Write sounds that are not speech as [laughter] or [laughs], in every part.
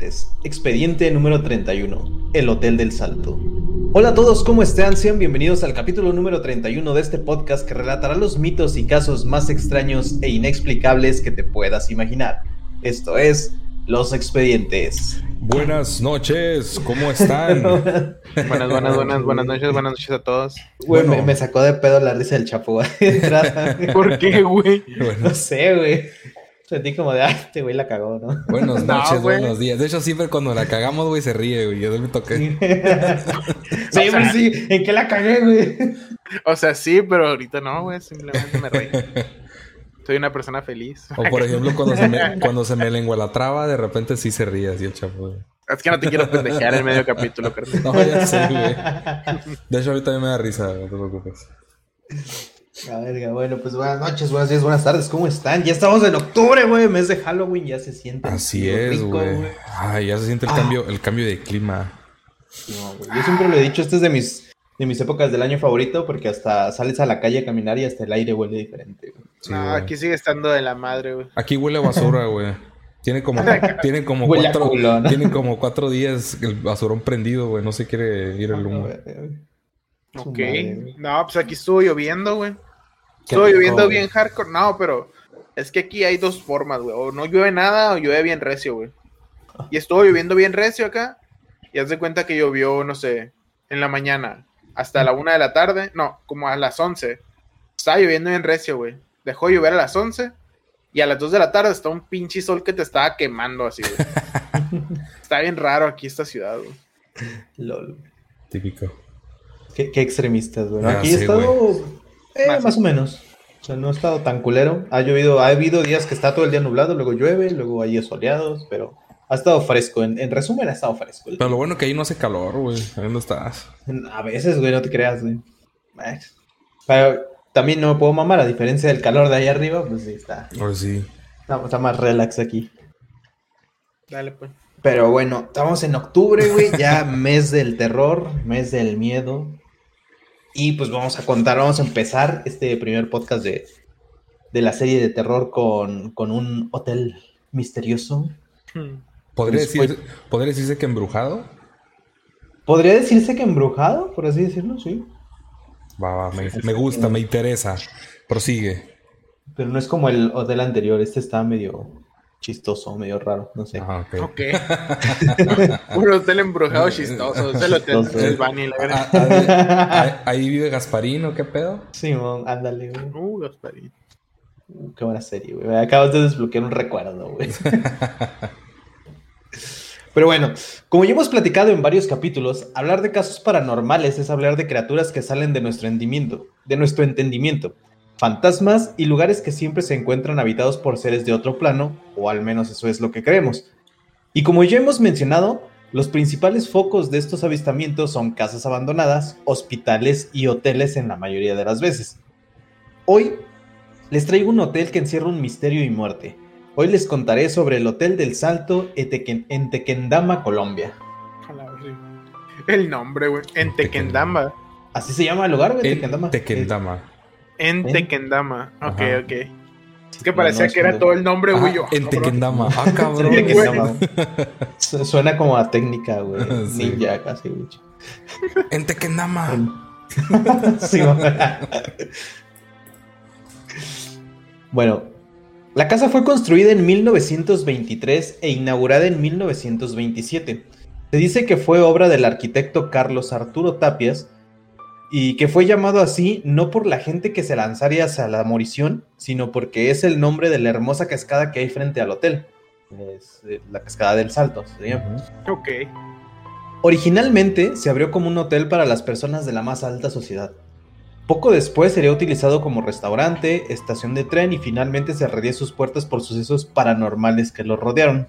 Expediente número 31. El Hotel del Salto. Hola a todos, ¿cómo están? Sean bienvenidos al capítulo número 31 de este podcast que relatará los mitos y casos más extraños e inexplicables que te puedas imaginar. Esto es Los Expedientes. Buenas noches, ¿cómo están? [laughs] buenas, buenas, buenas, buenas noches, buenas noches a todos. Güey, me, me, sacó de pedo la risa del chapo. ¿Por qué, güey? No sé, güey. Sentí como de, ah, este güey la cagó, ¿no? Buenas [laughs] noches, buenos días. De hecho, siempre cuando la cagamos, güey, se ríe, güey. Yo me toqué. [laughs] [laughs] sí, o sea, sí. ¿En qué la cagué, güey? O sea, sí, pero ahorita no, güey. Simplemente me reí. Soy una persona feliz. O por ejemplo, cuando se me, cuando se me lengua la traba, de repente sí se ríe así el chapo, güey. Es que no te quiero pendejear en medio capítulo, carnal. No, ya sé, güey. De hecho, ahorita a mí me da risa, no te preocupes. A verga, bueno, pues buenas noches, buenas días, buenas tardes, ¿cómo están? Ya estamos en octubre, güey, mes de Halloween, ya se siente. Así es, güey. Ay, ya se siente el Ah. cambio, el cambio de clima. No, güey, Yo siempre lo he dicho, este es de mis, de mis épocas del año favorito, porque hasta sales a la calle a caminar y hasta el aire huele diferente, güey. Sí, no, güey. aquí sigue estando de la madre, güey. Aquí huele a basura, güey. Tiene como, tiene como Huele cuatro, culo, ¿no? tiene como cuatro días el basurón prendido, güey. No se quiere ir el A humo. Ok. madre. No, pues aquí estuvo lloviendo, güey. Estuvo lloviendo güey. bien hardcore. No, pero es que aquí hay dos formas, güey. O no llueve nada o llueve bien recio, güey. Y estuvo lloviendo bien recio acá. Y haz de cuenta que llovió, no sé, en la mañana hasta la una de la tarde. No, como a las 11. Estaba lloviendo bien recio, güey. Dejó de llover a las 11. Y a las 2 de la tarde está un pinche sol que te estaba quemando así, güey. [laughs] está bien raro aquí esta ciudad, güey. Lol. Típico. Qué, qué extremistas, güey. Ya Aquí he estado eh, Más- más o menos. O sea, no ha estado tan culero. Ha llovido, ha habido días que está todo el día nublado, luego llueve, luego hay días soleados, pero ha estado fresco. En, en resumen, ha estado fresco. Pero lo bueno que ahí no hace calor, güey. Ahí ¿Dónde estás? A veces, güey, no te creas, güey. Pero también no me puedo mamar, a diferencia del calor de ahí arriba, pues sí, está, Pues sí. está, está más relax aquí. Dale, pues. Pero bueno, estamos en octubre, güey, ya [laughs] mes del terror, mes del miedo. Y pues vamos a contar, vamos a empezar este primer podcast de, de la serie de terror con, con un hotel misterioso. Hmm. ¿Podría, decir, ¿Podría decirse que embrujado? ¿Podría decirse que embrujado, por así decirlo? Sí. Va, va, me, me gusta, me interesa. Prosigue. Pero no es como el hotel anterior, este está medio chistoso, medio raro, no sé. Ok. Ok. [laughs] Un hotel embrujado chistoso. [laughs] Es el hotel la verdad. Ah, ah, ahí, ahí vive Gasparín, ¿o qué pedo? Simón, ándale, güey. Uh, Gasparín. Uh, Qué buena serie, güey. Me Acabas de desbloquear un recuerdo, güey. [laughs] Pero bueno, como ya hemos platicado en varios capítulos, hablar de casos paranormales es hablar de criaturas que salen de nuestro entendimiento, de nuestro entendimiento, fantasmas y lugares que siempre se encuentran habitados por seres de otro plano, o al menos eso es lo que creemos. Y como ya hemos mencionado, los principales focos de estos avistamientos son casas abandonadas, hospitales y hoteles en la mayoría de las veces. Hoy les traigo un hotel que encierra un misterio y muerte. Hoy les contaré sobre el Hotel del Salto en Tequendama, Colombia. El nombre, güey. En Tequendama. Así se llama el lugar, güey, En Tequendama. Tequendama. En ¿En? Tequendama. Ok, Ajá. ok. Es que parecía no, que era todo el nombre, [laughs] güey. Ah, en. Tequendama. Ah, cabrón. Suena como a técnica, güey. [laughs] Sí. Ninja casi, güey. En Tequendama. [laughs] Sí, bueno, la casa fue construida en 1923 e inaugurada en 1927. Se dice que fue obra del arquitecto Carlos Arturo Tapias y que fue llamado así no por la gente que se lanzaría hacia la morición, sino porque es el nombre de la hermosa cascada que hay frente al hotel. Es eh, la cascada del Salto. Ok. Originalmente se abrió como un hotel para las personas de la más alta sociedad. Poco después sería utilizado como restaurante, estación de tren y finalmente cerraría sus puertas por sucesos paranormales que lo rodearon.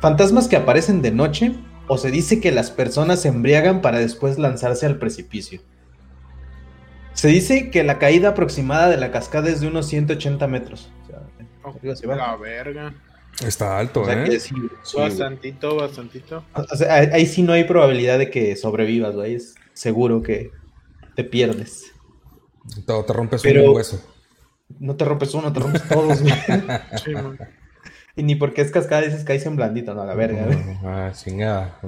Fantasmas que aparecen de noche o se dice que las personas se embriagan para después lanzarse al precipicio. Se dice que la caída aproximada de la cascada es de unos 180 metros. O sea, se va. La verga. Está alto, O sea ¿eh? que sí, sí, güey. Bastantito, bastantito. O sea, ahí, ahí sí no hay probabilidad de que sobrevivas, güey. Es seguro que te pierdes. Te, te rompes Pero- un hueso. No te rompes uno, te rompes todos, güey. [laughs] Sí, man. Y ni porque es cascada dices caes en blandito, no, a la verga. güey. Ah, chingada.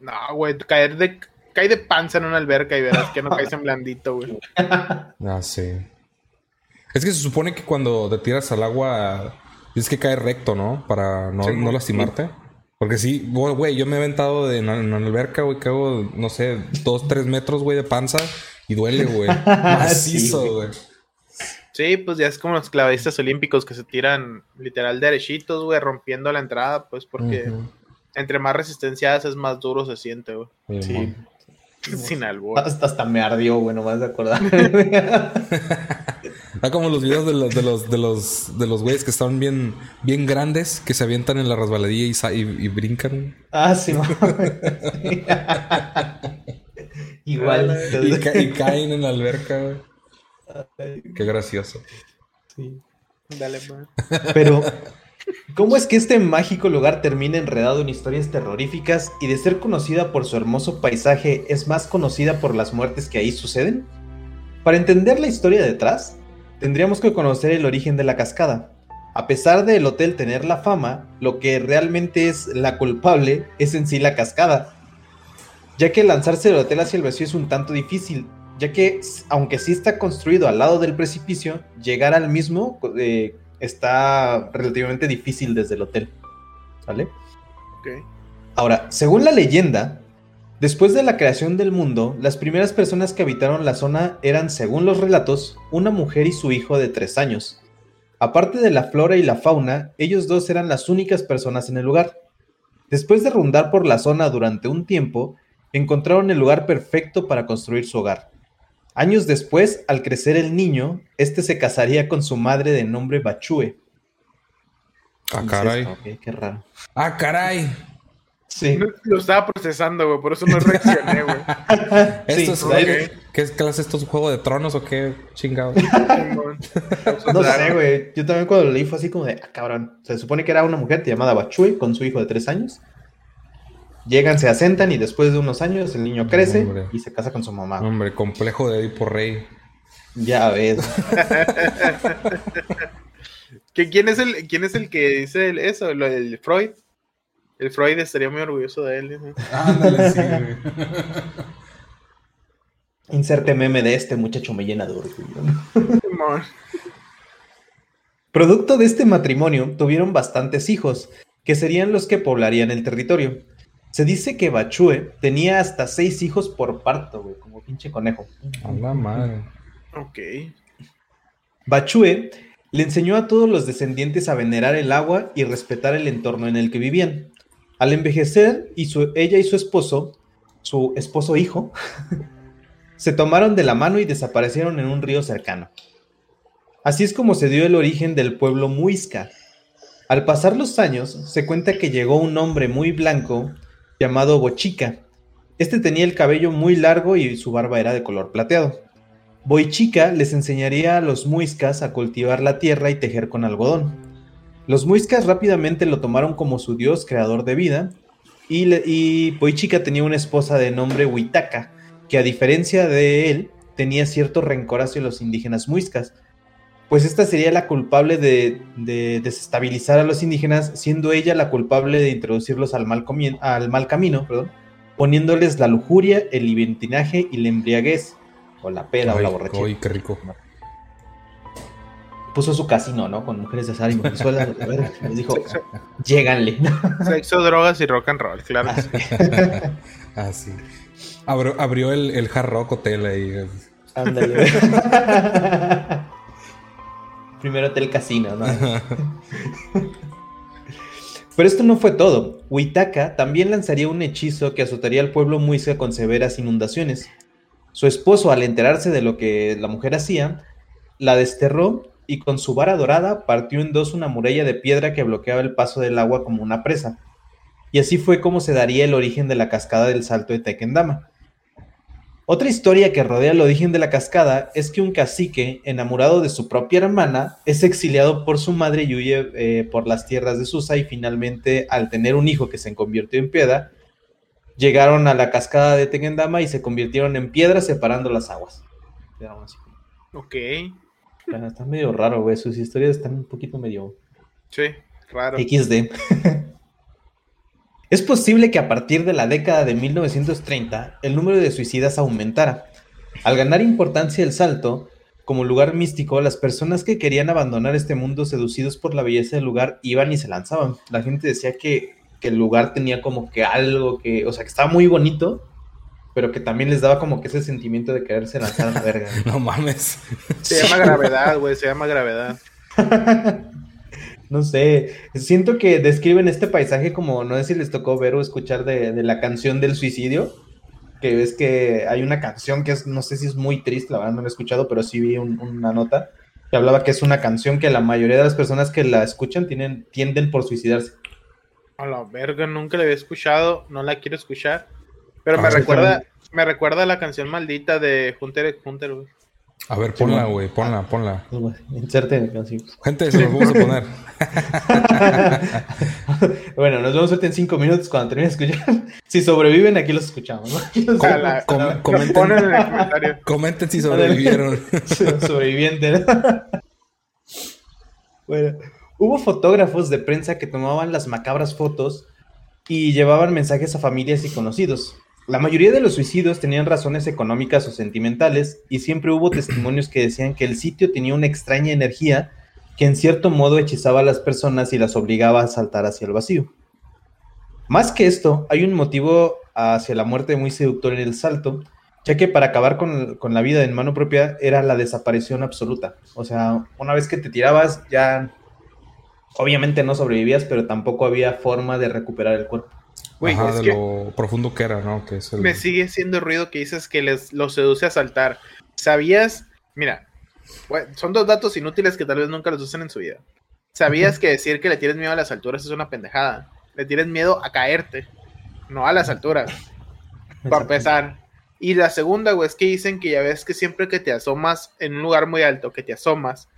No, güey, caer de, cae de panza en una alberca y verás que no caes [laughs] en blandito, güey. [laughs] Ah, sí. Es que se supone que cuando te tiras al agua tienes que caer recto, ¿no? Para no, Sí, no sí. lastimarte. Porque sí, güey, yo me he aventado de, en, la- en alberca, güey, que hago, no sé, dos, tres metros, güey, de panza y duele, güey. [laughs] Macizo, güey. Sí, pues ya es como los clavadistas olímpicos que se tiran literal derechitos, güey, rompiendo la entrada, pues porque entre más resistencia haces, más duro se siente, güey. Sí, Sí. Sin albur. Hasta, hasta me ardió, güey, nomás de acordar. [laughs] [laughs] Ah, como los videos de los, de los, de los, de los güeyes que están bien, bien grandes, que se avientan en la resbaladilla y, sa- y, y brincan. ah, sí, sí. [laughs] Igual. Y, ca- y caen en la alberca, güey. Qué gracioso. Sí. Dale, man. Pero, ¿cómo es que este mágico lugar termina enredado en historias terroríficas y de ser conocida por su hermoso paisaje es más conocida por las muertes que ahí suceden? Para entender la historia detrás, tendríamos que conocer el origen de la cascada. A pesar del hotel tener la fama, lo que realmente es la culpable es en sí la cascada. Ya que lanzarse del hotel hacia el vacío es un tanto difícil, ya que aunque sí está construido al lado del precipicio, llegar al mismo eh, está relativamente difícil desde el hotel. ¿Vale? Ok. Ahora, según la leyenda, después de la creación del mundo, las primeras personas que habitaron la zona eran, según los relatos, una mujer y su hijo de tres años. Aparte de la flora y la fauna, ellos dos eran las únicas personas en el lugar. Después de rondar por la zona durante un tiempo, encontraron el lugar perfecto para construir su hogar. Años después, al crecer el niño, este se casaría con su madre de nombre Bachue. Ah, caray. "Ok, qué raro. Ah, caray. Sí. No- Lo estaba procesando, güey, por eso no reaccioné, güey. [laughs] Sí, Esto es, ahí- ok. ¿Qué clase esto es un juego de tronos o qué chingado? [laughs] No sé, güey. Yo también cuando lo leí fue así como de, ah, cabrón. Se supone que era una mujer llamada Bachui con su hijo de tres años. Llegan, se asentan y después de unos años el niño crece Hombre. y se casa con su mamá. Hombre, complejo de Edipo Rey. Ya ves. [laughs] ¿Que ¿Quién, es el, ¿Quién es el que dice el- eso? Lo del Freud. El Freud estaría muy orgulloso de él. ¿no? Ándale, sí, [laughs] güey. Inserte meme de este muchacho me llena de orgullo. Producto de este matrimonio tuvieron bastantes hijos, que serían los que poblarían el territorio. Se dice que Bachue tenía hasta seis hijos por parto, güey, como pinche conejo. A la madre. Ok. Bachue le enseñó a todos los descendientes a venerar el agua y respetar el entorno en el que vivían. Al envejecer, y su- ella y su esposo, su esposo hijo, [laughs] se tomaron de la mano y desaparecieron en un río cercano. Así es como se dio el origen del pueblo Muisca. Al pasar los años, se cuenta que llegó un hombre muy blanco llamado Bochica. Este tenía el cabello muy largo y su barba era de color plateado. Boichica les enseñaría a los muiscas a cultivar la tierra y tejer con algodón. Los muiscas rápidamente lo tomaron como su dios creador de vida y, le- Boichica tenía una esposa de nombre Huitaca, que a diferencia de él tenía cierto rencor hacia los indígenas muiscas, pues esta sería la culpable de, de desestabilizar a los indígenas, siendo ella la culpable de introducirlos al mal, comien- al mal camino, perdón, poniéndoles la lujuria, el libertinaje y la embriaguez, o la peda o la borrachera. ay, qué rico. Puso su casino, ¿no? Con mujeres de azar y ver, les dijo, lléganle. sexo, drogas y rock and roll, claro. que [laughs] sí. Ah, abrió el, el Hard Rock Hotel ahí. Ándale. [laughs] Primero hotel casino, ¿no? Pero esto no fue todo. Huitaca también lanzaría un hechizo que azotaría al pueblo muisca con severas inundaciones. Su esposo, al enterarse de lo que la mujer hacía, la desterró y con su vara dorada partió en dos una muralla de piedra que bloqueaba el paso del agua como una presa. Y así fue como se daría el origen de la cascada del Salto de Tequendama. Otra historia que rodea el origen de la cascada es que un cacique, enamorado de su propia hermana, es exiliado por su madre y huye eh, por las tierras de Susa y finalmente, al tener un hijo que se convirtió en piedra, llegaron a la cascada de Tequendama y se convirtieron en piedra separando las aguas. Ok. Está está medio raro, güey. Sus historias están un poquito medio... Sí, Raro. XD. [laughs] es posible que a partir de la década de 1930 el número de suicidas aumentara. Al ganar importancia el salto, como lugar místico, las personas que querían abandonar este mundo seducidos por la belleza del lugar iban y se lanzaban. La gente decía que, que el lugar tenía como que algo que, o sea, que estaba muy bonito, pero que también les daba como que ese sentimiento de quererse lanzar a la verga. [laughs] No mames. Se llama gravedad, güey, se llama gravedad. [laughs] no sé, siento que describen este paisaje como, no sé si les tocó ver o escuchar de, de la canción del suicidio, que ves que hay una canción que es, no sé si es muy triste, la verdad no la he escuchado, pero sí vi un- una nota que hablaba que es una canción que la mayoría de las personas que la escuchan tienen, tienden por suicidarse. A la verga, nunca la había escuchado, no la quiero escuchar. Pero Ah, me sí, recuerda, me recuerda a la canción maldita de Hunter Hunter, güey. A ver, ponla, güey, ponla, ponla. Inserte en canción. Gente, se los vamos a poner. [laughs] bueno, nos vemos en cinco minutos cuando termine de escuchar. Si sobreviven, aquí los escuchamos, ¿no? A la- Com- a la- comenten. ponen en el comentario. Comenten si sobrevivieron. [laughs] sobreviviente. bueno, hubo fotógrafos de prensa que tomaban las macabras fotos y llevaban mensajes a familias y conocidos. La mayoría de los suicidios tenían razones económicas o sentimentales y siempre hubo testimonios que decían que el sitio tenía una extraña energía que en cierto modo hechizaba a las personas y las obligaba a saltar hacia el vacío. Más que esto, hay un motivo hacia la muerte muy seductor en el salto, ya que para acabar con, con la vida en mano propia era la desaparición absoluta. O sea, una vez que te tirabas, ya obviamente no sobrevivías, pero tampoco había forma de recuperar el cuerpo. Ajá, es de lo profundo que era, ¿no? Que es el... me sigue haciendo ruido que dices que les lo seduce a saltar. ¿Sabías? Mira, son dos datos inútiles que tal vez nunca los usen en su vida. ¿Sabías que decir que le tienes miedo a las alturas es una pendejada? Le tienes miedo a caerte, no a las alturas. Para empezar. Y la segunda, güey, es que dicen que ya ves que siempre que te asomas en un lugar muy alto, que te asomas,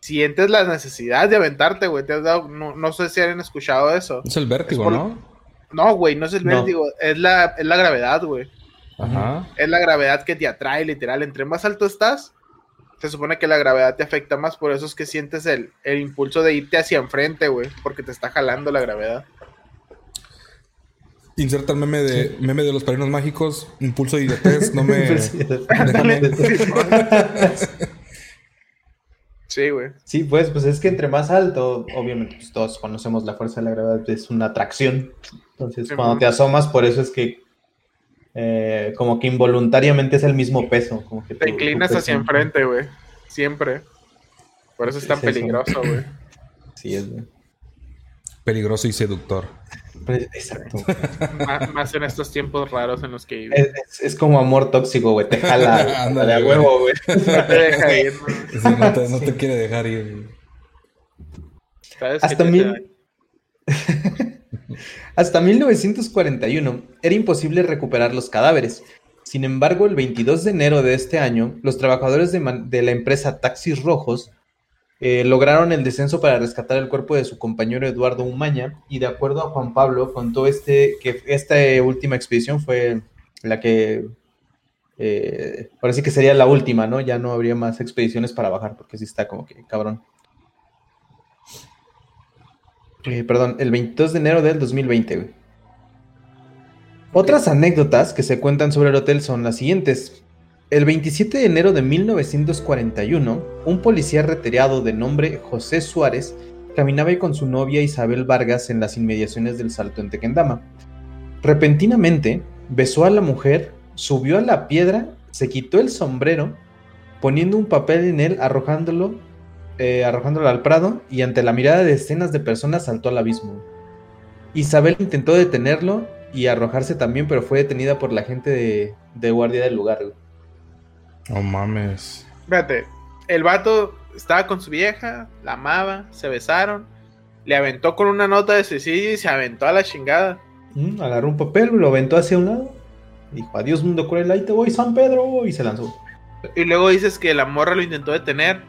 sientes la necesidad de aventarte, güey. Te has dado, no, no sé si han escuchado eso. Es el vértigo, Es por- ¿no? No, güey, no es el No. vértigo, es la, es la gravedad, güey. Ajá. Es la gravedad que te atrae, literal. Entre más alto estás, se supone que la gravedad te afecta más, por eso es que sientes el, el impulso de irte hacia enfrente, güey, porque te está jalando la gravedad. Inserta el meme de, meme de los padrinos mágicos. Impulso y [laughs] idiotez. No me... Déjame... [laughs] Sí, güey. Sí, pues, pues es que entre más alto, obviamente pues, todos conocemos la fuerza de la gravedad, es una atracción. Entonces, Sí, cuando te asomas, por eso es que eh, como que involuntariamente es el mismo peso. Como que Te tu- inclinas tu hacia enfrente, güey. Siempre. Por eso es tan Es peligroso, güey. Sí, es, güey. Peligroso y seductor. Exacto. Má- Más en estos tiempos raros en los que vives. [laughs] Es, es- es como amor tóxico, güey. Te jala [laughs] Ándale, de a huevo, güey. [laughs] No te deja ir. Sí, no, te, no te quiere dejar ir. ¿Sabes Hasta mil... Hasta 1941 era imposible recuperar los cadáveres. Sin embargo, el 22 de enero de este año, los trabajadores de, de la empresa Taxis Rojos eh, lograron el descenso para rescatar el cuerpo de su compañero Eduardo Umaña y de acuerdo a Juan Pablo contó este que esta última expedición fue la que eh, ahora sí que sería la última, ¿no? Ya no habría más expediciones para bajar porque sí está como que cabrón. Eh, perdón, el 22 de enero del 2020. güey. Otras anécdotas que se cuentan sobre el hotel son las siguientes. El 27 de enero de 1941, un policía retirado de nombre José Suárez caminaba con su novia Isabel Vargas en las inmediaciones del Salto en Tequendama. Repentinamente, besó a la mujer, subió a la piedra, se quitó el sombrero, poniendo un papel en él, arrojándolo, eh, arrojándolo al prado y ante la mirada de decenas de personas saltó al abismo. Isabel intentó detenerlo y arrojarse también, pero fue detenida por la gente de, de guardia del lugar. No mames. Espérate, el vato estaba con su vieja, la amaba, se besaron, le aventó con una nota de suicidio y se aventó a la chingada. Mm, agarró un papel, lo aventó hacia un lado. Dijo, adiós mundo cruel, ahí te voy, San Pedro. Y se lanzó. Y luego dices que la morra lo intentó detener,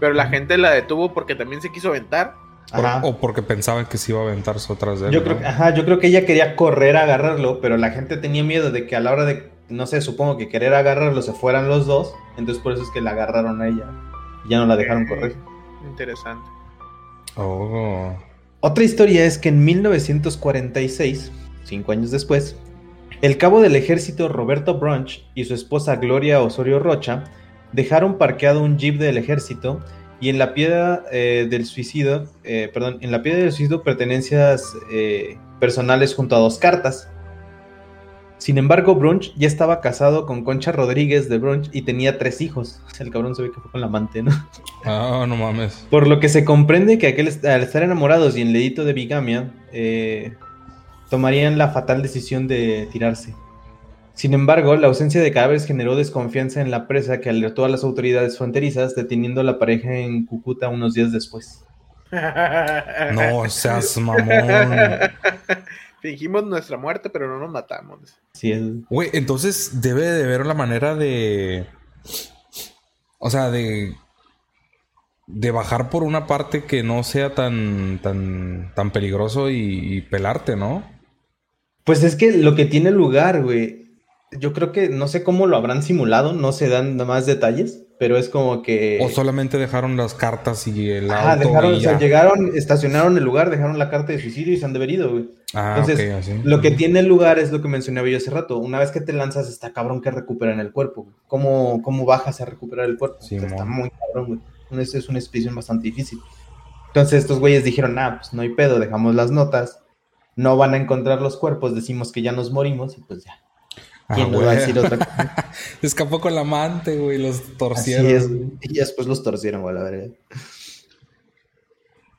pero la gente la detuvo porque también se quiso aventar. Por- Ajá. o porque pensaban que se iba a aventarse otras de él. Yo creo, ajá, yo creo que ella quería correr a agarrarlo, pero la gente tenía miedo de que a la hora de, no sé, supongo que querer agarrarlo se fueran los dos. Entonces por eso es que la agarraron a ella. Y ya no la dejaron correr. Interesante. Oh. Otra historia es que en 1946, cinco años después, el cabo del ejército Roberto Brunch y su esposa Gloria Osorio Rocha dejaron parqueado un jeep del ejército y en la piedra eh, del suicidio, eh, perdón, en la piedra del suicidio pertenencias eh, personales junto a dos cartas. Sin embargo, Brunch ya estaba casado con Concha Rodríguez de Brunch y tenía tres hijos. El cabrón se ve que fue con la amante, ¿no? Ah, no mames. Por lo que se comprende que aquel, al estar enamorados y en delito de bigamia, tomarían la fatal decisión de tirarse. Sin embargo, la ausencia de cadáveres generó desconfianza en la presa que alertó a las autoridades fronterizas, deteniendo a la pareja en Cúcuta unos días después. [laughs] No seas mamón. Fingimos nuestra muerte, pero no nos matamos. Sí, es... Güey, entonces debe de haber la manera de. O sea, de. De bajar por una parte que no sea tan. tan. tan peligroso y, y pelarte, ¿no? Pues es que lo que tiene lugar, güey. Yo creo que no sé cómo lo habrán simulado, no se dan más detalles, pero es como que. O solamente dejaron las cartas y el Ah, auto. dejaron, o sea, llegaron, estacionaron el lugar, dejaron la carta de suicidio y se han deberido, güey. Ah, Entonces, así. Lo que tiene lugar es lo que mencionaba yo hace rato. Una vez que te lanzas, está cabrón que recuperan el cuerpo. güey. ¿Cómo, cómo bajas a recuperar el cuerpo? Sí, O sea, está muy cabrón, güey. Eso es una expedición bastante difícil. Entonces, estos güeyes dijeron, ah, pues no hay pedo, dejamos las notas. No van a encontrar los cuerpos, decimos que ya nos morimos y pues ya. Ah, ¿Quién nos va a decir otra cosa? [laughs] Escapó con la amante, güey. Los Así torcieron. es. güey. Y después los torcieron, güey, la verdad.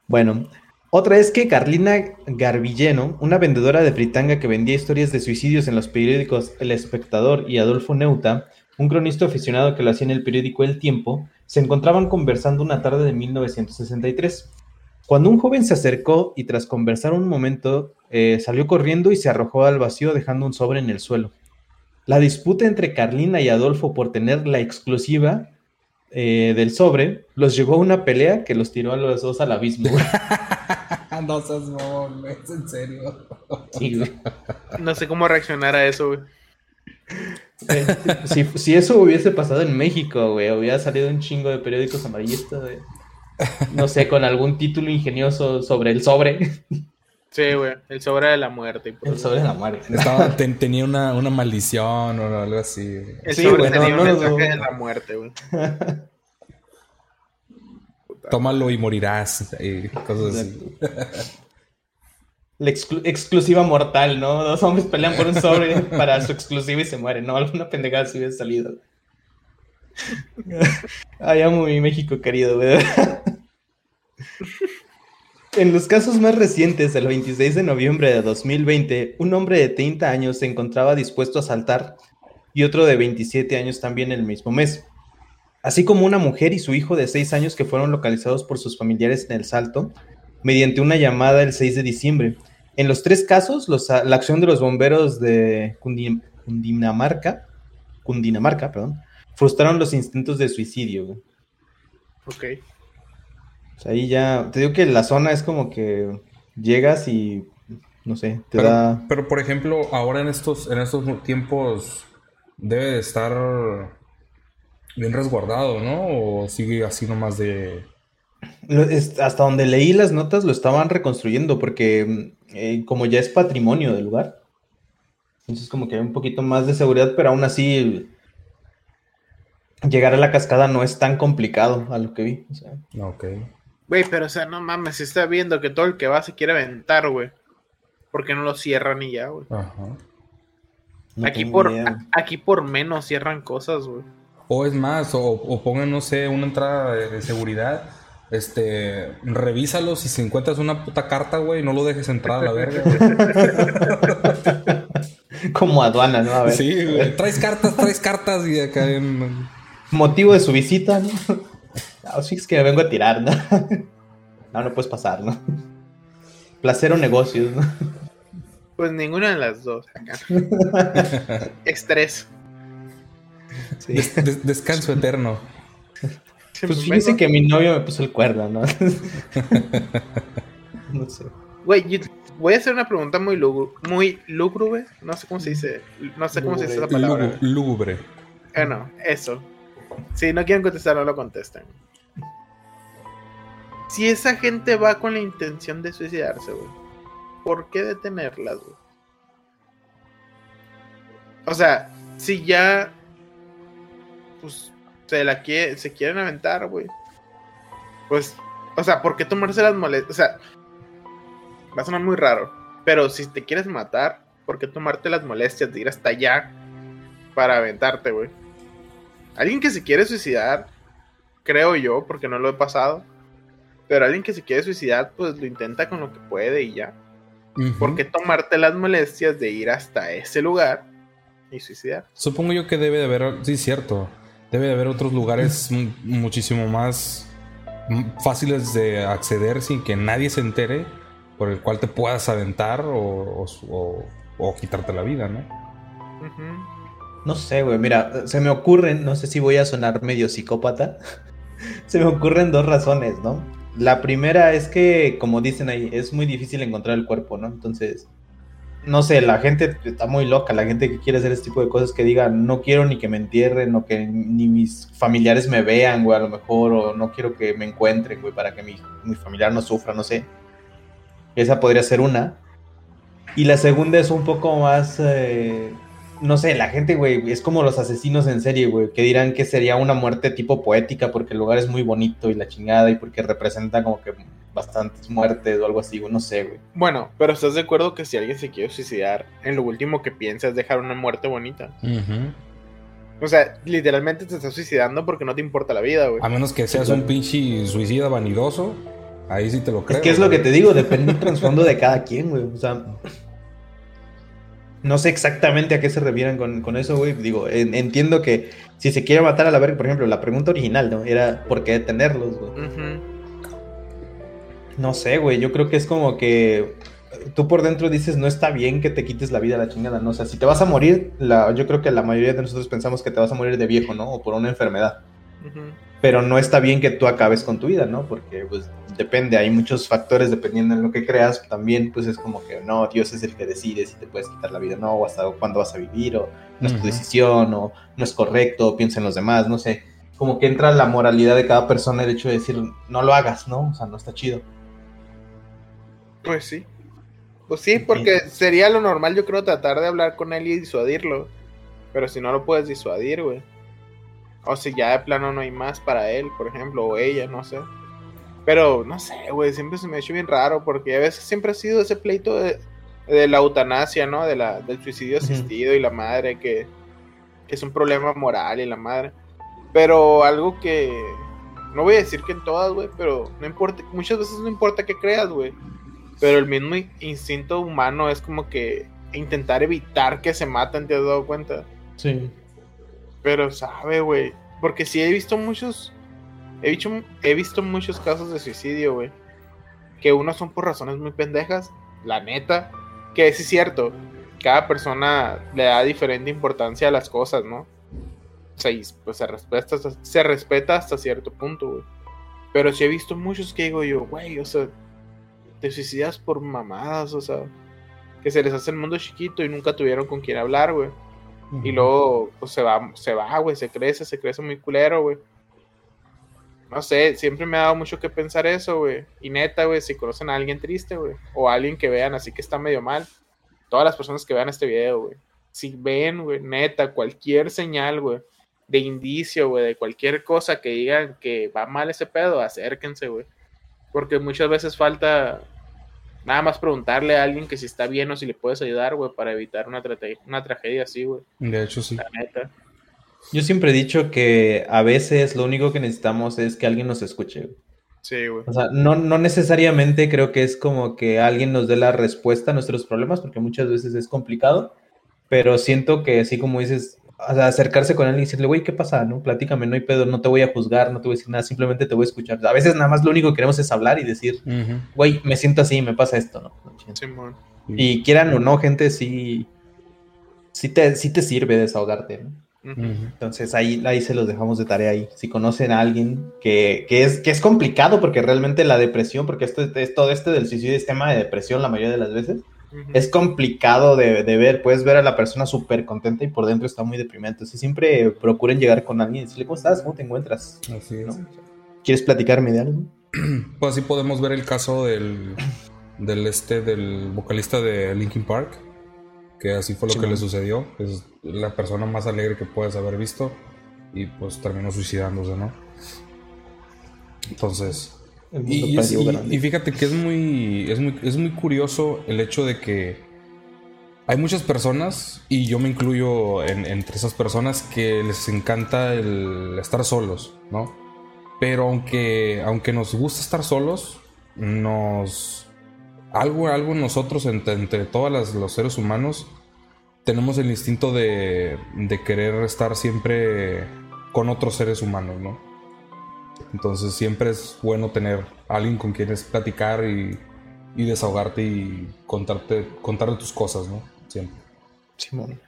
Bueno, otra es que Carlina Garbilleno, una vendedora de fritanga que vendía historias de suicidios en los periódicos El Espectador y Adolfo Neuta, un cronista aficionado que lo hacía en el periódico El Tiempo, se encontraban conversando una tarde de 1963. Cuando un joven se acercó y tras conversar un momento, eh, salió corriendo y se arrojó al vacío dejando un sobre en el suelo. La disputa entre Carlina y Adolfo por tener la exclusiva eh, del sobre los llevó a una pelea que los tiró a los dos al abismo. güey. [laughs] no seas mamón, güey. Es en serio. Sí, güey. No sé cómo reaccionar a eso, güey. Eh, si, si eso hubiese pasado en México, güey, hubiera salido un chingo de periódicos amarillistas, güey. No sé, con algún título ingenioso sobre el sobre. Sí, güey. El sobre de la muerte. y por El sobre de la muerte. [laughs] Estaba, ten- tenía una, una maldición o algo así. güey. El Sí, sobre güey, tenía no un de la muerte, güey. [laughs] Tómalo y morirás. Y cosas así. La exclu- exclusiva mortal, ¿no? Dos hombres pelean por un sobre para su exclusiva y se mueren, ¿no? Alguna pendejada si hubiese salido. [laughs] Ay, amo mi México querido, güey. En los casos más recientes, el 26 de noviembre de 2020, un hombre de 30 años se encontraba dispuesto a saltar y otro de 27 años también el mismo mes. Así como una mujer y su hijo de 6 años que fueron localizados por sus familiares en el salto mediante una llamada el 6 de diciembre. En los tres casos, los- la acción de los bomberos de Cundi- Cundinamarca, Cundinamarca, perdón, frustraron los intentos de suicidio. Ok. Ahí ya, te digo que la zona es como que llegas y, no sé, te Pero, da... pero, por ejemplo, ahora en estos, en estos tiempos debe de estar bien resguardado, ¿no? O sigue así nomás de. Hasta donde leí las notas lo estaban reconstruyendo porque eh, como ya es patrimonio del lugar, entonces como que hay un poquito más de seguridad, pero aún así llegar a la cascada no es tan complicado a lo que vi. o sea. Ok. Güey, pero o sea, no mames, se está viendo que todo el que va se quiere aventar, güey. ¿Por qué no lo cierran y ya, güey? Ajá. No Aquí por, a- aquí por menos cierran cosas, güey. O es más, o, o pongan, no sé, una entrada de, de seguridad. Este, revísalos y si encuentras una puta carta, güey, no lo dejes entrar a la verga, güey. [laughs] Como aduana, ¿no? A ver. Sí, güey. Traes cartas, traes cartas y acá en. Motivo de su visita, ¿no? No, sí, es que me vengo a tirar, ¿no? [laughs] No, no puedes pasar, ¿no? Placer o negocios, ¿no? Pues ninguna de las dos. acá. [laughs] Estrés. Sí. Des- des- descanso eterno. Pues fíjese que mi novio me puso el cuerno, ¿no? [laughs] No sé. Güey, yo voy a hacer una pregunta muy lúgubre, muy lúgubre, no sé cómo se dice, no sé cómo se dice esa palabra. Lúgu- Lúgubre. Bueno, eso. Si no quieren contestar, no lo contesten. Si esa gente va con la intención de suicidarse, güey, ¿por qué detenerlas, güey? O sea, si ya, pues, se la quiere, se quieren aventar, güey. Pues, o sea, ¿por qué tomarse las molestias? O sea, va a sonar muy raro, pero si te quieres matar, ¿por qué tomarte las molestias de ir hasta allá para aventarte, güey? Alguien que se quiere suicidar, creo yo, porque no lo he pasado, pero alguien que se quiere suicidar, pues lo intenta con lo que puede y ya. ¿Por qué tomarte las molestias de ir hasta ese lugar y suicidar? Supongo yo que debe de haber, sí, cierto, debe de haber otros lugares muchísimo más fáciles de acceder sin que nadie se entere, por el cual te puedas aventar o, o, quitarte la vida, ¿no? No sé, güey, mira, se me ocurren, no sé si voy a sonar medio psicópata, [laughs] se me ocurren dos razones, ¿no? La primera es que, como dicen ahí, es muy difícil encontrar el cuerpo, ¿no? Entonces, no sé, la gente está muy loca, la gente que quiere hacer este tipo de cosas que diga, no quiero ni que me entierren o que ni mis familiares me vean, güey, a lo mejor, o no quiero que me encuentren, güey, para que mi, mi familiar no sufra, no sé. Esa podría ser una. Y la segunda es un poco más... Eh, no sé, la gente, güey, es como los asesinos en serie, güey, que dirán que sería una muerte tipo poética porque el lugar es muy bonito y la chingada y porque representa como que bastantes muertes o algo así, güey, no sé, güey. Bueno, pero ¿estás de acuerdo que si alguien se quiere suicidar, en lo último que piensa es dejar una muerte bonita? O sea, literalmente te estás suicidando porque no te importa la vida, güey. A menos que seas un pinche suicida vanidoso, ahí sí te lo creo. Es que es lo que te digo, depende del trasfondo de cada quien, güey. O sea, no sé exactamente a qué se refieren con, eso, güey. Digo, entiendo que si se quiere matar a la verga, por ejemplo, la pregunta original, ¿no? Era ¿por qué detenerlos, güey? No sé, güey. Yo creo que es como que tú por dentro dices, no está bien que te quites la vida a la chingada, ¿no? O sea, si te vas a morir, la, yo creo que la mayoría de nosotros pensamos que te vas a morir de viejo, ¿no? O por una enfermedad pero no está bien que tú acabes con tu vida, ¿no? Porque pues depende, hay muchos factores dependiendo de lo que creas, también pues es como que no, Dios es el que decide si te puedes quitar la vida o no, o hasta cuándo vas a vivir, o no es tu decisión, o no es correcto, piensa en los demás, no sé, como que entra la moralidad de cada persona el hecho de decir, no lo hagas, ¿no? O sea, no está chido. Pues sí. Pues sí, porque sería lo normal, yo creo, tratar de hablar con él y disuadirlo. Pero si no lo puedes disuadir, güey. O si ya de plano no hay más para él, por ejemplo, o ella, no sé. Pero no sé, güey, siempre se me ha hecho bien raro porque a veces siempre ha sido ese pleito de, la eutanasia, ¿no? De la, del suicidio asistido y la madre, que, que, es un problema moral y la madre. Pero algo que, no voy a decir que en todas, güey, pero no importa, muchas veces no importa qué creas, güey. Pero el mismo instinto humano es como que intentar evitar que se maten, ¿te has dado cuenta? Sí. Pero sabe, güey. Porque sí he visto muchos. He visto, he visto muchos casos de suicidio, güey. Que unos son por razones muy pendejas. La neta. Que es cierto. Cada persona le da diferente importancia a las cosas, ¿no? O sea, pues se respeta, se respeta hasta cierto punto, güey. Pero sí he visto muchos que digo yo, güey, o sea, te suicidas por mamadas, o sea, que se les hace el mundo chiquito y nunca tuvieron con quién hablar, güey. Y luego, pues se va, se va, güey, se crece, se crece muy culero, güey. No sé, siempre me ha dado mucho que pensar eso, güey. Y neta, güey, si conocen a alguien triste, güey, o a alguien que vean así que está medio mal, todas las personas que vean este video, güey, si ven, güey, neta, cualquier señal, güey, de indicio, güey, de cualquier cosa que digan que va mal ese pedo, acérquense, güey. Porque muchas veces falta Nada más preguntarle a alguien que si está bien o si le puedes ayudar, güey, para evitar una, una tragedia así, güey. De hecho, sí. La neta. Yo siempre he dicho que a veces lo único que necesitamos es que alguien nos escuche. Sí, güey. O sea, no, no necesariamente creo que es como que alguien nos dé la respuesta a nuestros problemas, porque muchas veces es complicado, pero siento que así como dices, acercarse con él y decirle, güey, ¿qué pasa? ¿No? Platícame, no hay pedo, no te voy a juzgar, no te voy a decir nada, simplemente te voy a escuchar. A veces nada más lo único que queremos es hablar y decir, güey, me siento así, me pasa esto, ¿no? y quieran o no, gente, sí, sí te, sí te sirve desahogarte, ¿no? Entonces ahí, ahí se los dejamos de tarea ahí. Si conocen a alguien que, que, es, que es complicado porque realmente la depresión, porque esto es todo este del suicidio es tema de depresión la mayoría de las veces, es complicado de, ver. Puedes ver a la persona súper contenta y por dentro está muy deprimente. Entonces siempre procuren llegar con alguien y decirle, ¿cómo estás? ¿Cómo te encuentras? Así es. ¿Quieres platicarme de algo? [clears throat] pues así podemos ver el caso del, del este, del vocalista de Linkin Park, que así fue lo que le sucedió. Es la persona más alegre que puedes haber visto y pues terminó suicidándose, ¿no? Entonces, y, fíjate que es muy, es muy, es muy curioso el hecho de que hay muchas personas, y yo me incluyo entre esas personas, que les encanta el estar solos, ¿no? Pero aunque, aunque nos gusta estar solos, nos... Algo, algo nosotros, entre, entre todos los seres humanos, tenemos el instinto de, de querer estar siempre con otros seres humanos, ¿no? Entonces siempre es bueno tener alguien con quien platicar y, desahogarte y contarte, contarle tus cosas, ¿no? Siempre. Simón,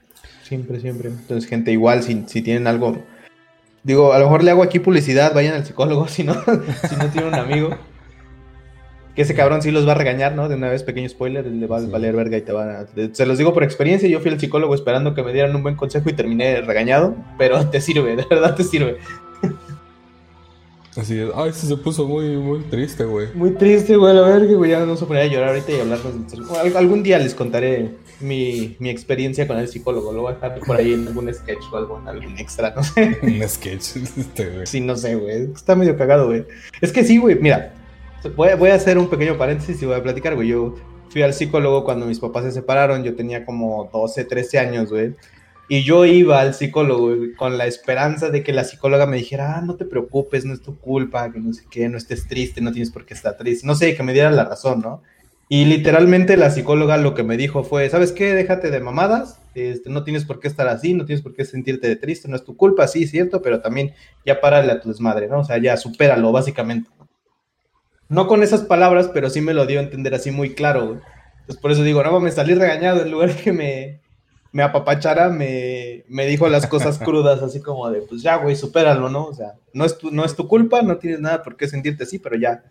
siempre, siempre. Entonces, gente, igual, si, si tienen algo. Digo, a lo mejor le hago aquí publicidad, vayan al psicólogo [laughs] si no, si no tienen un amigo. Que ese cabrón sí los va a regañar, ¿no? De una vez, pequeño spoiler, le va a valer verga y te va a... Se los digo por experiencia, yo fui al psicólogo esperando que me dieran un buen consejo y terminé regañado, pero [laughs] te sirve, de verdad te sirve. Así es. Ay, se puso muy, muy triste, güey. Muy triste, güey. A ver, güey. Ya no se ponía a llorar ahorita y hablar. Algún día les contaré mi, mi, experiencia con el psicólogo. Lo voy a dejar por ahí en algún sketch o algo, en algún extra, no sé. [laughs] Un sketch, [laughs] este, güey. Sí, no sé, güey. Está medio cagado, güey. Es que sí, güey. Mira, voy, voy a hacer un pequeño paréntesis y voy a platicar, güey. Yo fui al psicólogo cuando mis papás se separaron. Yo tenía como 12, 13 años, güey. Y yo iba al psicólogo con la esperanza de que la psicóloga me dijera, ah, no te preocupes, no es tu culpa, que no sé qué, no estés triste, no tienes por qué estar triste. No sé, que me diera la razón, ¿no? Y literalmente la psicóloga lo que me dijo fue, ¿sabes qué? Déjate de mamadas, este, no tienes por qué estar así, no tienes por qué sentirte triste, no es tu culpa, sí, cierto, pero también ya párale a tu desmadre, ¿no? O sea, ya supéralo, básicamente. No con esas palabras, pero sí me lo dio a entender así muy claro, Entonces por eso digo, no, me salí regañado en lugar de que me, me apapachara, me, me dijo las cosas [laughs] crudas, así como de, pues ya, güey, supéralo, ¿no? O sea, no es, tu, no es tu culpa, no tienes nada por qué sentirte así, pero ya,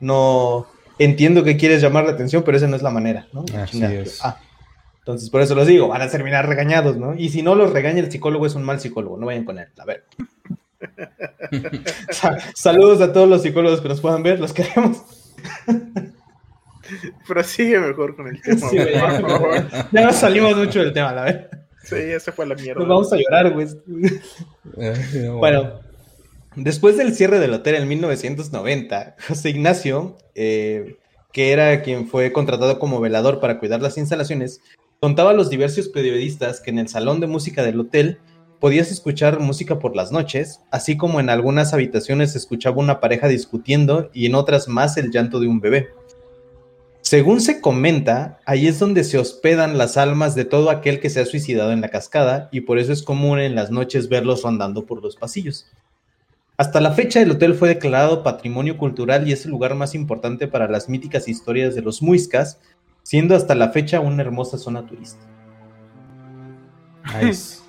no, entiendo que quieres llamar la atención, pero esa no es la manera, ¿no? Así es. Ah, entonces, por eso los digo, van a terminar regañados, ¿no? Y si no los regaña el psicólogo, es un mal psicólogo, no vayan con él, a ver. [laughs] Saludos a todos los psicólogos que nos puedan ver, los queremos. Pero sigue mejor con el tema. ya, nos salimos mucho del tema, la verdad. Sí, esa fue la mierda. Nos vamos a llorar, güey. bueno, después del cierre del hotel en 1990, José Ignacio, eh, que era quien fue contratado como velador para cuidar las instalaciones, contaba a los diversos periodistas que en el salón de música del hotel podías escuchar música por las noches, así como en algunas habitaciones se escuchaba una pareja discutiendo y en otras más el llanto de un bebé. Según se comenta, ahí es donde se hospedan las almas de todo aquel que se ha suicidado en la cascada y por eso es común en las noches verlos rondando por los pasillos. Hasta la fecha el hotel fue declarado Patrimonio Cultural y es el lugar más importante para las míticas historias de los muiscas, siendo hasta la fecha una hermosa zona turística. [laughs] Nice.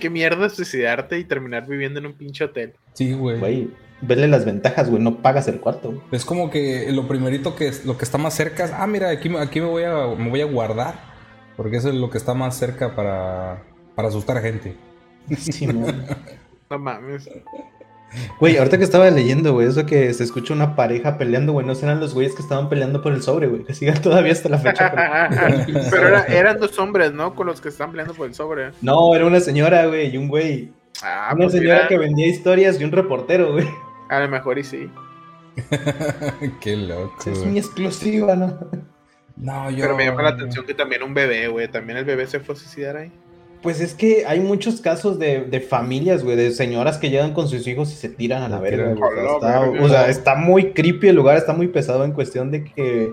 Qué mierda suicidarte y terminar viviendo en un pinche hotel. Sí, güey verle las ventajas, güey, no pagas el cuarto. Es como que lo primerito que es, lo que está más cerca es, ah, mira, aquí, aquí me, voy a, me voy a guardar, porque eso es lo que está más cerca para, para asustar a gente. Sí, no. [laughs] no mames. Güey, ahorita que estaba leyendo, güey, eso que se escucha una pareja peleando, güey, no serán los güeyes que estaban peleando por el sobre, güey, que sigan [laughs] todavía hasta la fecha. pero [laughs] eran dos hombres, ¿no? Con los que estaban peleando por el sobre. No, era una señora, güey, y un güey. Ah, una pues señora que vendía historias y un reportero, güey. A lo mejor y sí. [laughs] Qué loco. Es muy exclusiva, ¿no? No, yo. Pero me llama la atención que también un bebé, güey. También el bebé se fue a suicidar ahí. Pues es que hay muchos casos de, familias, güey, de señoras que llegan con sus hijos y se tiran a la verga. o sea, está muy creepy el lugar, está muy pesado en cuestión de que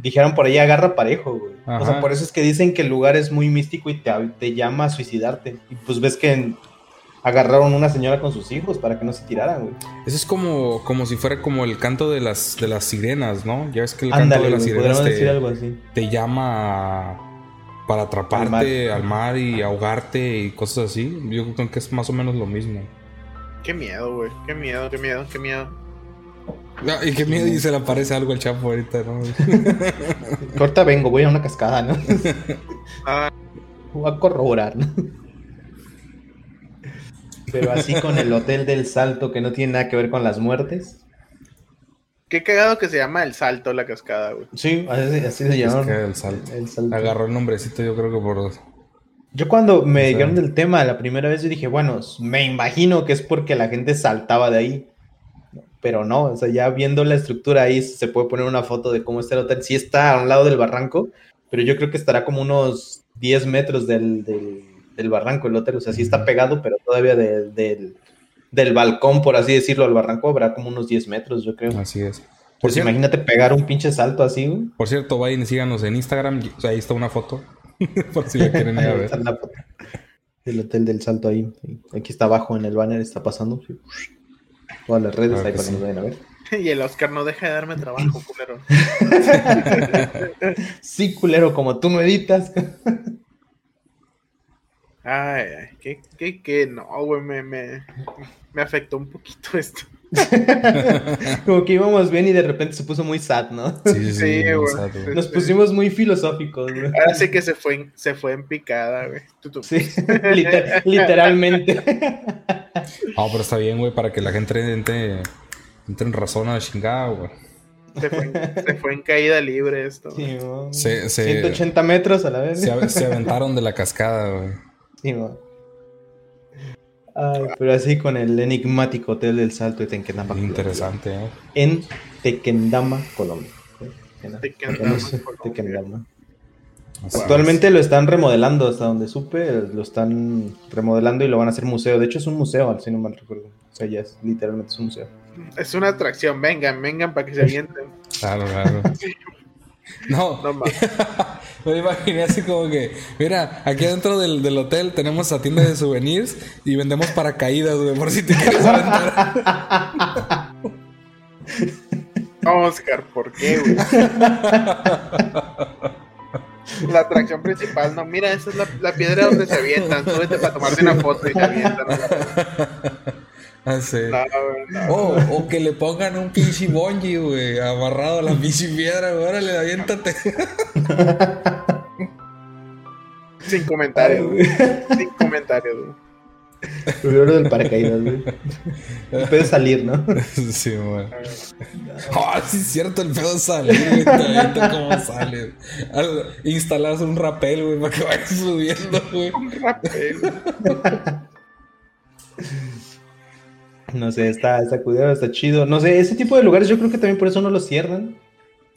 dijeron por ahí agarra parejo, güey. O sea, por eso es que dicen que el lugar es muy místico y te, te llama a suicidarte. Y pues ves que en, agarraron una señora con sus hijos para que no se tiraran, güey. Eso es como, como si fuera como el canto de las, de las sirenas, ¿no? Ya ves que el canto de las sirenas te, llama para atraparte al mar. y ahogarte y cosas así. Yo creo que es más o menos lo mismo. Qué miedo, güey. Qué miedo, qué miedo, qué miedo. Ah, y qué miedo y se le aparece algo al chapo ahorita, ¿no? [laughs] Corta vengo, voy a una cascada, ¿no? ah. Voy a corroborar, ¿no? Pero así con el Hotel del Salto que no tiene nada que ver con las muertes. Qué cagado que se llama el salto la cascada, güey. Sí, así, así se llama. Cascada del Salto. El salto. Agarró el nombrecito, yo creo que por. Yo cuando me O sea- dijeron del tema la primera vez, yo dije, bueno, me imagino que es porque la gente saltaba de ahí. Pero no, o sea, ya viendo la estructura ahí se puede poner una foto de cómo está el hotel. Sí está a un lado del barranco, pero yo creo que estará como unos 10 metros del, del, del barranco el hotel. O sea, sí está pegado, pero todavía de- del, del balcón, por así decirlo, al barranco habrá como unos 10 metros, yo creo. Así es. Por, Pues cierto, imagínate pegar un pinche salto así, güey. por cierto, vayan y síganos en Instagram. o sea, ahí está una foto. [laughs] por si la quieren ir a Ahí ver. está la foto. El hotel del salto ahí. Aquí está abajo en el banner, está pasando. sí. Todas las redes Claro ahí que para que nos vayan a ver. [laughs] Y el Oscar no deja de darme trabajo, culero. [laughs] Sí, culero, como tú no editas. Ay, ay, que, que, que no, güey, me, me, me afectó un poquito esto. [laughs] como que íbamos bien y de repente se puso muy sad, ¿no? Sí, sí, sí. Güey. sad, güey. Nos pusimos muy filosóficos, güey. Ahora sí que se fue en, se fue en picada, güey. Tú, tú. Sí, [laughs] liter- literalmente. No, pero está bien, güey, para que la gente entre, entre en razón a la chingada, güey. Se, fue en, se fue en caída libre esto. Sí. Se- se- 180 metros a la vez. Se aventaron de la cascada, güey. Sí. Ay, pero así con el enigmático hotel del salto de Tequendama. Colombia. Interesante, ¿eh? En Tequendama, Colombia. Tequendama, Actualmente lo están remodelando, hasta donde supe, lo están remodelando y lo van a hacer museo. De hecho, es un museo, si no mal recuerdo. O sea, ya es literalmente es un museo. Es una atracción, vengan, vengan para que se avienten. Claro, claro. [laughs] No, No mames. [laughs] me imaginé así como que, mira, aquí adentro del, del hotel tenemos la tienda de souvenirs y vendemos paracaídas, güey, por si te quieres aventar. Oscar, ¿por qué, güey? La atracción principal, no, mira, esa es la, la piedra donde se avientan. Súbete para tomarte una foto y se avientan. No, no. O, o que le pongan un pinche bungee, güey, amarrado a la pinche piedra, güey, órale, aviéntate. Sin comentarios, güey. Sin comentarios, güey. Primero del paracaídas, güey. Puede salir, ¿no? Sí, güey. Ah, sí es cierto, el pedo sale, güey, te avienta cómo sale. Al- Instalas un rapel, güey, para que vayas subiendo, güey. Un rapel. No sé, está, está cuidado, está chido. No sé, ese tipo de lugares yo creo que también por eso no los cierran.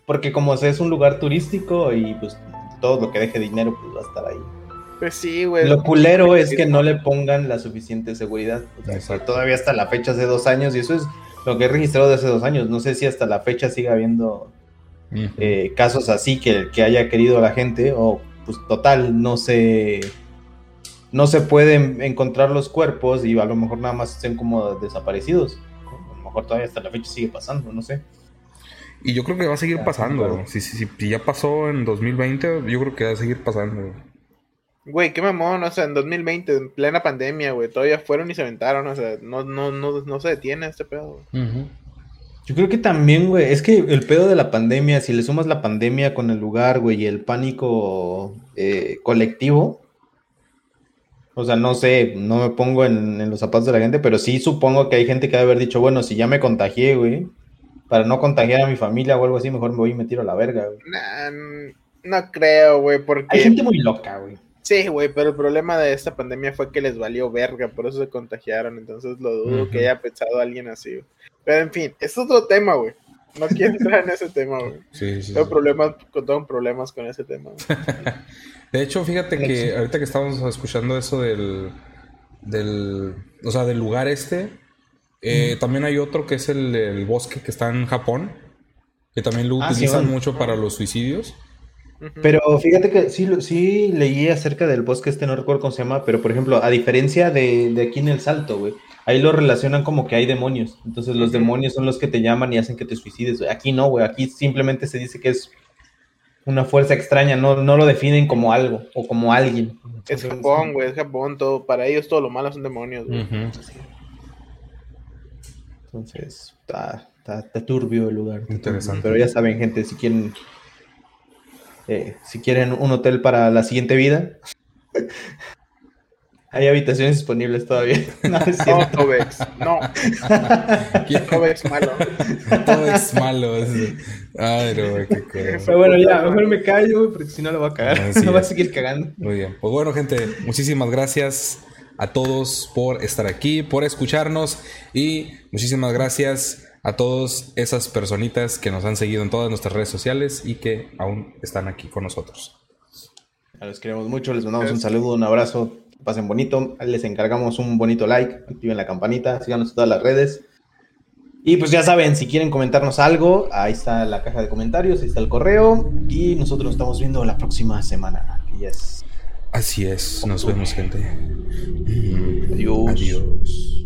Porque como es un lugar turístico y pues todo lo que deje dinero pues va a estar ahí. Pues sí, güey. Lo culero es que no le pongan la suficiente seguridad. O sea, todavía hasta la fecha hace dos años y eso es lo que he registrado de hace dos años. No sé si hasta la fecha siga habiendo eh, casos así que, que haya querido la gente o pues total no se no se pueden encontrar los cuerpos y a lo mejor nada más estén como desaparecidos a lo mejor todavía hasta la fecha sigue pasando no sé Y yo creo que va a seguir pasando. claro. Si, si, si ya pasó en 2020, yo creo que va a seguir pasando. Güey, qué mamón, o sea, en 2020, en plena pandemia, güey, todavía fueron y se aventaron, o sea, no, no, no, no se detiene este pedo. güey. yo creo que también güey es que el pedo de la pandemia si le sumas la pandemia con el lugar güey y el pánico eh, colectivo o sea, no sé, no me pongo en, en los zapatos de la gente, pero sí supongo que hay gente que ha de haber dicho, bueno, si ya me contagié, güey, para no contagiar a mi familia o algo así, mejor me voy y me tiro a la verga, güey. Nah, no creo, güey, porque... Hay gente muy loca, güey. Sí, güey, pero el problema de esta pandemia fue que les valió verga, por eso se contagiaron, entonces lo dudo que haya pensado alguien así. güey. Pero en fin, es otro tema, güey. No quiero entrar en ese tema, güey. Sí, sí, Tengo sí. problemas, tengo problemas con ese tema. [laughs] De hecho, fíjate que ahorita que estábamos escuchando eso del, del, o sea, del lugar este, eh, también hay otro que es el, el bosque que está en Japón, que también lo Ah, sí, utilizan bueno. mucho para los suicidios. Pero fíjate que sí, lo- sí leí acerca del bosque este, no recuerdo cómo se llama, pero por ejemplo, a diferencia de, de aquí en el Salto, güey, ahí lo relacionan como que hay demonios. Entonces los demonios son los que te llaman y hacen que te suicides. güey. Aquí no, güey, aquí simplemente se dice que es una fuerza extraña, no, no lo definen como algo o como alguien. Es Japón, güey, es Japón, todo. Para ellos todo lo malo son demonios, güey. Entonces, está, está, está turbio el lugar. Interesante. Pero ya saben, gente, si quieren, eh, si quieren un hotel para la siguiente vida, [laughs] Hay habitaciones disponibles todavía. [laughs] No, es [laughs] no Tobex. No. Tobex malo. Tobex malo. Ay, no, qué Pero bueno, ya, mejor me callo, porque si no lo voy a cagar. No, no va a seguir cagando. Muy bien. Pues bueno, gente, muchísimas gracias a todos por estar aquí, por escucharnos y muchísimas gracias a todas esas personitas que nos han seguido en todas nuestras redes sociales y que aún están aquí con nosotros. Los queremos mucho, les mandamos un saludo, un abrazo, pasen bonito, les encargamos un bonito like, activen la campanita, síganos en todas las redes. Y pues ya saben, si quieren comentarnos algo, ahí está la caja de comentarios, ahí está el correo y nosotros nos estamos viendo la próxima semana. Así es, nos vemos gente. Adiós. Adiós.